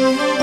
Thank you.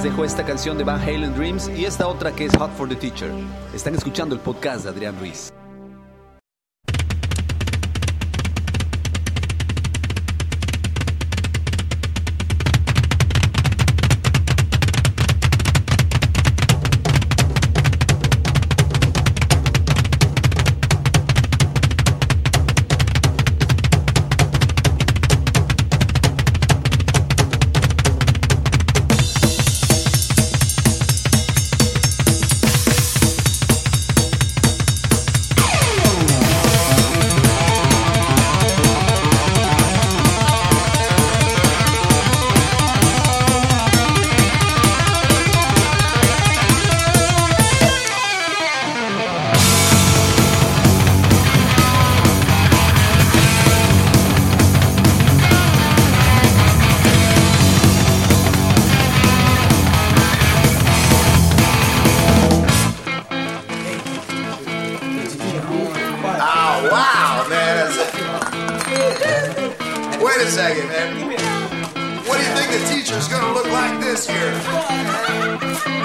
les dejo esta canción de Van Halen Dreams y esta otra que es Hot for the Teacher. Están escuchando el podcast de Adrián Ruiz. Wait a second, man. What do you think the teacher's gonna look like this year?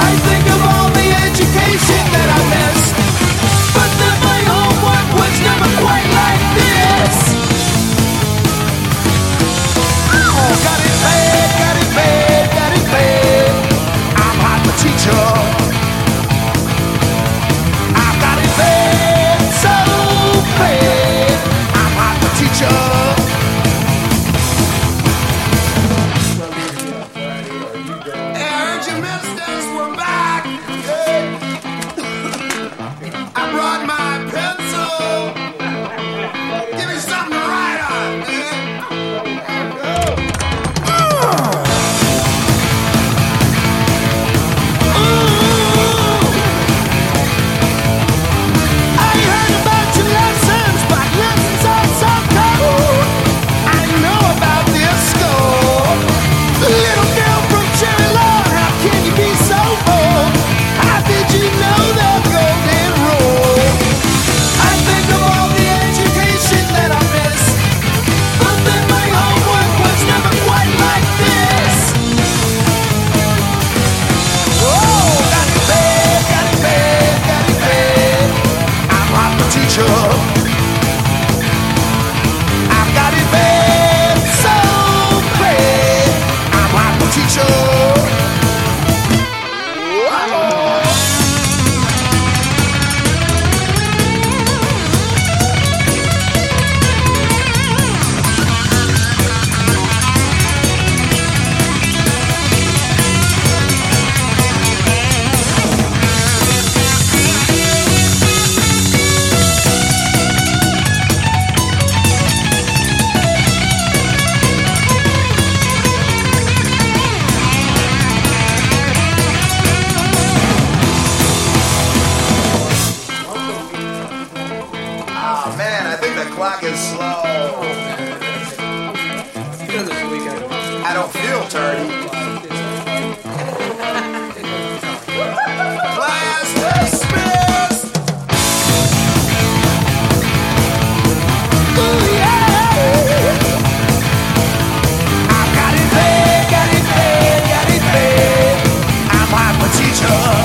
I think Class dismissed. Ooh, yeah. I got it bad, got it bad, got it bad. I'm hyper teacher.